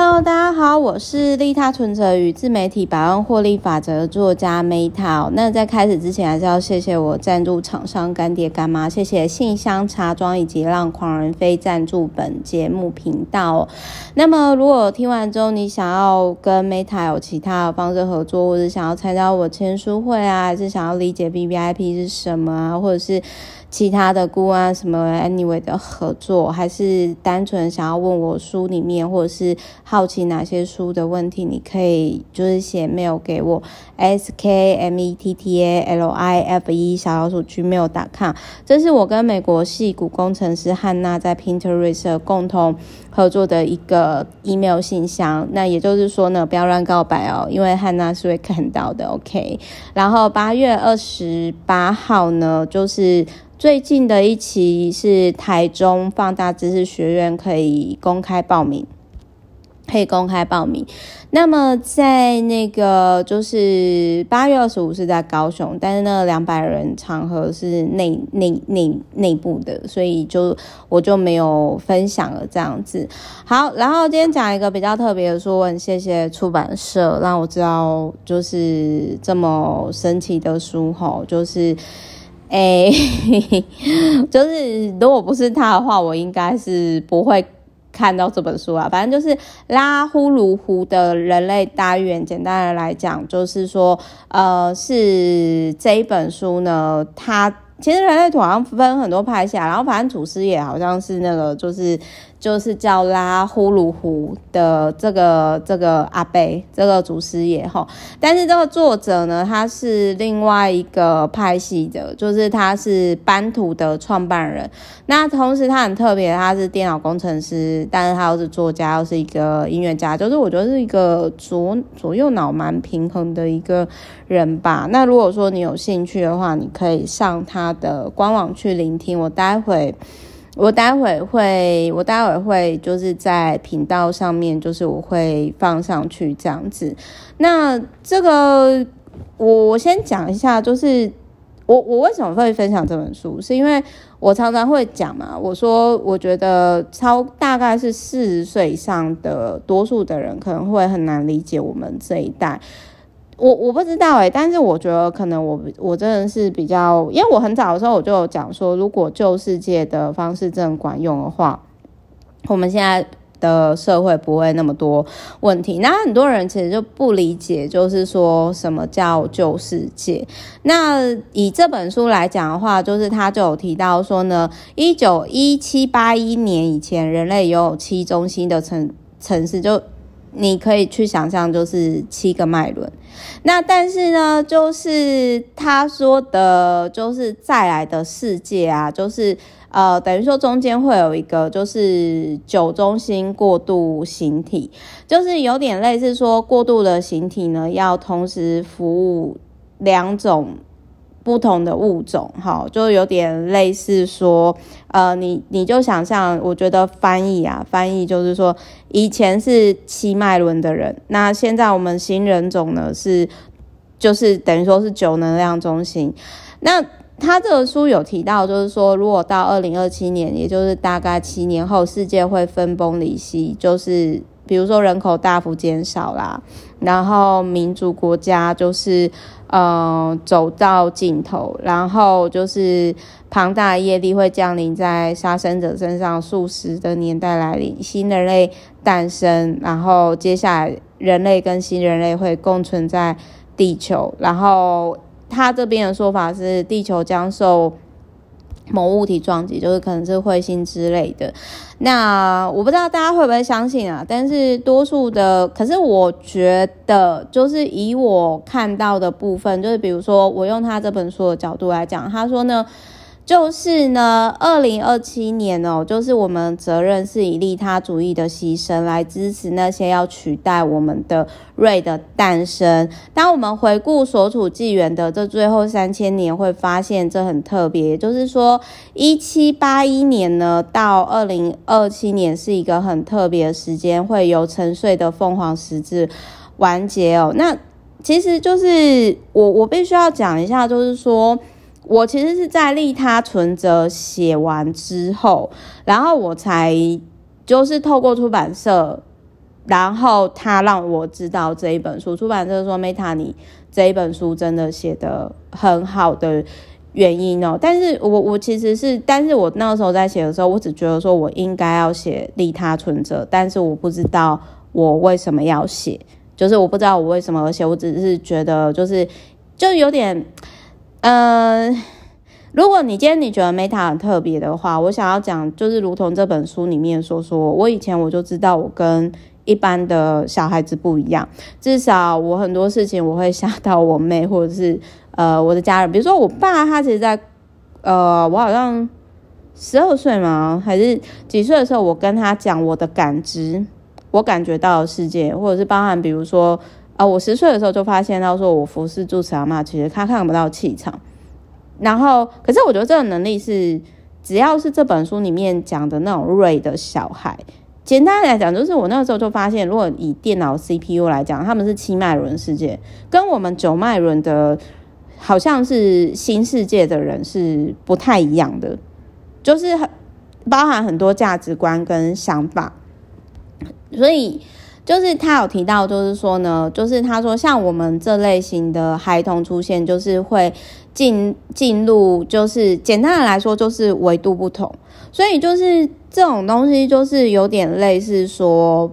Hello，大家好，我是利他存折与自媒体百万获利法则作家 Meta。那在开始之前，还是要谢谢我赞助厂商干爹干妈，谢谢信箱茶庄以及让狂人飞赞助本节目频道。那么，如果听完之后你想要跟 Meta 有其他的方式合作，或者想要参加我签书会啊，还是想要理解 VVIP 是什么啊，或者是其他的顾问什么 Anyway 的合作，还是单纯想要问我书里面，或者是好奇哪些书的问题，你可以就是写 mail 给我 s k m e t t a l i f e 小老鼠 gmail.com。这是我跟美国系股工程师汉娜在 Pinterest 共同合作的一个 email 信箱。那也就是说呢，不要乱告白哦，因为汉娜是会看到的。OK，然后八月二十八号呢，就是。最近的一期是台中放大知识学院可以公开报名，可以公开报名。那么在那个就是八月二十五是在高雄，但是那两百人场合是内内内内部的，所以就我就没有分享了这样子。好，然后今天讲一个比较特别的书，很谢谢出版社让我知道就是这么神奇的书吼，就是。哎、欸，就是如果不是他的话，我应该是不会看到这本书啊。反正就是拉呼噜湖的人类大预言。简单的来讲，就是说，呃，是这一本书呢，它其实人类图好像分很多派系，然后反正祖师爷好像是那个，就是。就是叫拉呼噜湖的这个这个阿贝，这个祖师爷哈。但是这个作者呢，他是另外一个派系的，就是他是班图的创办人。那同时他很特别，他是电脑工程师，但是他又是作家，又是一个音乐家，就是我觉得是一个左左右脑蛮平衡的一个人吧。那如果说你有兴趣的话，你可以上他的官网去聆听。我待会。我待会会，我待会会就是在频道上面，就是我会放上去这样子。那这个我我先讲一下，就是我我为什么会分享这本书，是因为我常常会讲嘛，我说我觉得超大概是四十岁以上的多数的人可能会很难理解我们这一代。我我不知道哎、但是我觉得可能我我真的是比较，因为我很早的时候我就有讲说，如果旧世界的方式真管用的话，我们现在的社会不会那么多问题。那很多人其实就不理解，就是说什么叫旧世界。那以这本书来讲的话，就是他就有提到说呢，一九一七八一年以前，人类有七中心的城城市就。你可以去想象，就是七个脉轮。那但是呢，就是他说的，就是再来的世界啊，就是呃，等于说中间会有一个，就是九中心过渡形体，就是有点类似说过渡的形体呢，要同时服务两种。不同的物种，哈，就有点类似说，呃，你你就想象，我觉得翻译啊，翻译就是说，以前是七脉轮的人，那现在我们新人种呢是，就是等于说是九能量中心。那他这个书有提到，就是说，如果到二零二七年，也就是大概七年后，世界会分崩离析，就是比如说人口大幅减少啦，然后民主国家就是。呃，走到尽头，然后就是庞大的业力会降临在杀生者身上，数十的年代来临，新人类诞生，然后接下来人类跟新人类会共存在地球，然后他这边的说法是，地球将受。某物体撞击，就是可能是彗星之类的。那我不知道大家会不会相信啊？但是多数的，可是我觉得，就是以我看到的部分，就是比如说，我用他这本书的角度来讲，他说呢。就是呢，二零二七年哦，就是我们责任是以利他主义的牺牲来支持那些要取代我们的瑞的诞生。当我们回顾所处纪元的这最后三千年，会发现这很特别，就是说一七八一年呢到二零二七年是一个很特别的时间，会由沉睡的凤凰十字完结哦。那其实就是我我必须要讲一下，就是说。我其实是在利他存折写完之后，然后我才就是透过出版社然后他让我知道这一本书，出版社说 Meta 你这一本书真的写得很好的原因哦。但是我我其实是，但是我那个时候在写的时候，我只觉得说我应该要写利他存折，但是我不知道我为什么要写，就是我不知道我为什么而写，我只是觉得就是就有点，呃。如果你今天你觉得 Meta 很特别的话，我想要讲就是如同这本书里面说说，我以前我就知道我跟一般的小孩子不一样，至少我很多事情我会想到我妹或者是呃我的家人，比如说我爸，他其实在呃我好像十二岁嘛还是几岁的时候，我跟他讲我的感知，我感觉到的世界，或者是包含比如说啊、我十岁的时候就发现到说我服侍住持阿嬷，其实他看不到气场。然后，可是我觉得这个能力是，只要是这本书里面讲的那种瑞的小孩，简单来讲，就是我那个时候就发现，如果以电脑 CPU 来讲，他们是七脉轮世界，跟我们九脉轮的，好像是新世界的人是不太一样的，就是很包含很多价值观跟想法，所以。就是他有提到，就是说呢，就是他说像我们这类型的孩童出现，就是会进进入，就是简单的来说，就是维度不同，所以就是这种东西就是有点类似说，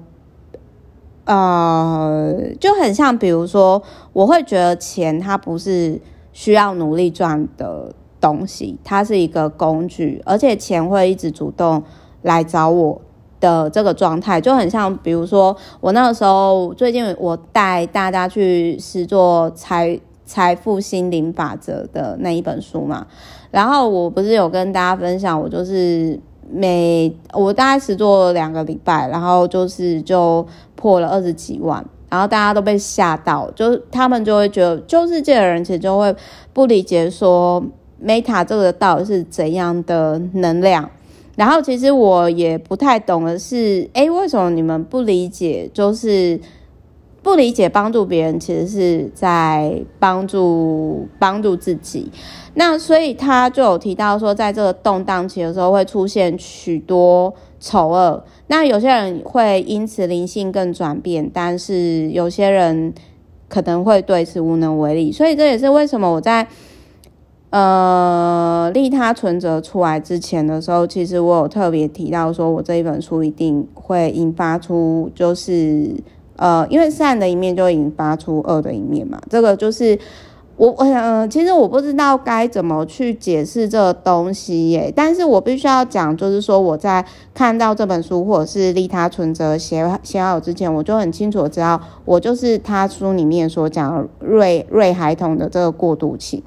呃，就很像，比如说，我会觉得钱它不是需要努力赚的东西，它是一个工具，而且钱会一直主动来找我。的这个状态就很像，比如说我那个时候，最近我带大家去试做财财富心灵法则的那一本书嘛，然后我不是有跟大家分享，我就是每我大概试做两个礼拜，然后就是就破了二十几万，然后大家都被吓到，就他们就会觉得旧世界的人其实就会不理解说 Meta 这个到底是怎样的能量。然后其实我也不太懂的是，诶，为什么你们不理解？就是不理解帮助别人，其实是在帮助帮助自己。那所以他就有提到说，在这个动荡期的时候会出现许多丑恶。那有些人会因此灵性更转变，但是有些人可能会对此无能为力。所以这也是为什么我在。呃，利他存折出来之前的时候，其实我有特别提到说，我这一本书一定会引发出，就是呃，因为善的一面就引发出恶的一面嘛。这个就是我，我想、呃，其实我不知道该怎么去解释这个东西耶。但是我必须要讲，就是说我在看到这本书或者是利他存折写写好之前，我就很清楚知道，我就是他书里面所讲瑞瑞孩童的这个过渡期。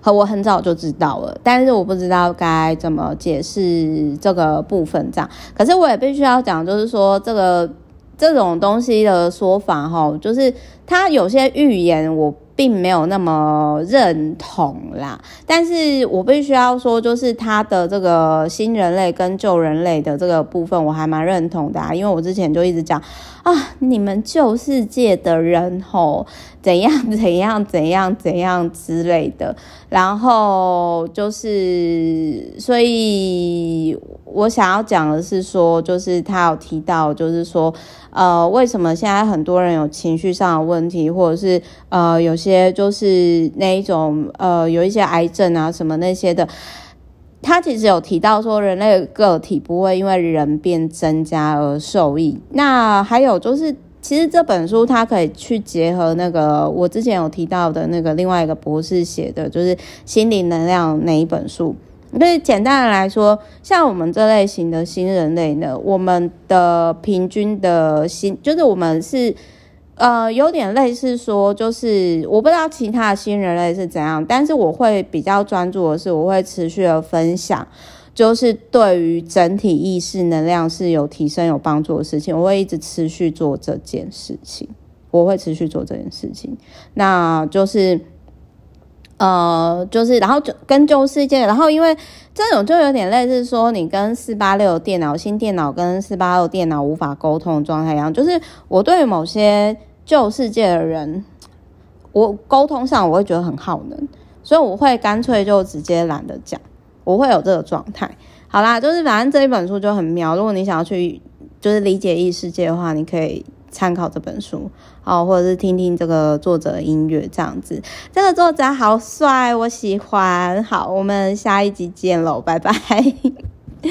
和我很早就知道了，但是我不知道该怎么解释这个部分这样。可是我也必须要讲，就是说这个这种东西的说法哈，就是它有些预言我并没有那么认同啦。但是我必须要说，就是它的这个新人类跟旧人类的这个部分，我还蛮认同的啊，因为我之前就一直讲啊，你们旧世界的人吼。怎样怎样怎样怎样之类的，然后就是，所以我想要讲的是说，就是他有提到，就是说，呃，为什么现在很多人有情绪上的问题，或者是呃，有些就是那一种呃，有一些癌症啊什么那些的，他其实有提到说，人类个体不会因为人变增加而受益。那还有就是。其实这本书它可以去结合那个我之前有提到的那个另外一个博士写的，就是心灵能量那一本书。所以简单的来说，像我们这类型的新人类呢，我们的平均的心，就是我们是呃有点类似说，就是我不知道其他的新人类是怎样，但是我会比较专注的是，我会持续的分享。就是对于整体意识能量是有提升、有帮助的事情，我会一直持续做这件事情。我会持续做这件事情，那就是，呃，就是，然后就跟旧世界，然后因为这种就有点类似说，你跟四八六电脑、新电脑跟四八六电脑无法沟通的状态一样。就是我对某些旧世界的人，我沟通上我会觉得很耗能，所以我会干脆就直接懒得讲。不会有这个状态，好啦，就是反正这一本书就很妙。如果你想要去就是理解异世界的话，你可以参考这本书，好，或者是听听这个作者的音乐这样子。这个作者好帅，我喜欢。好，我们下一集见喽，拜拜。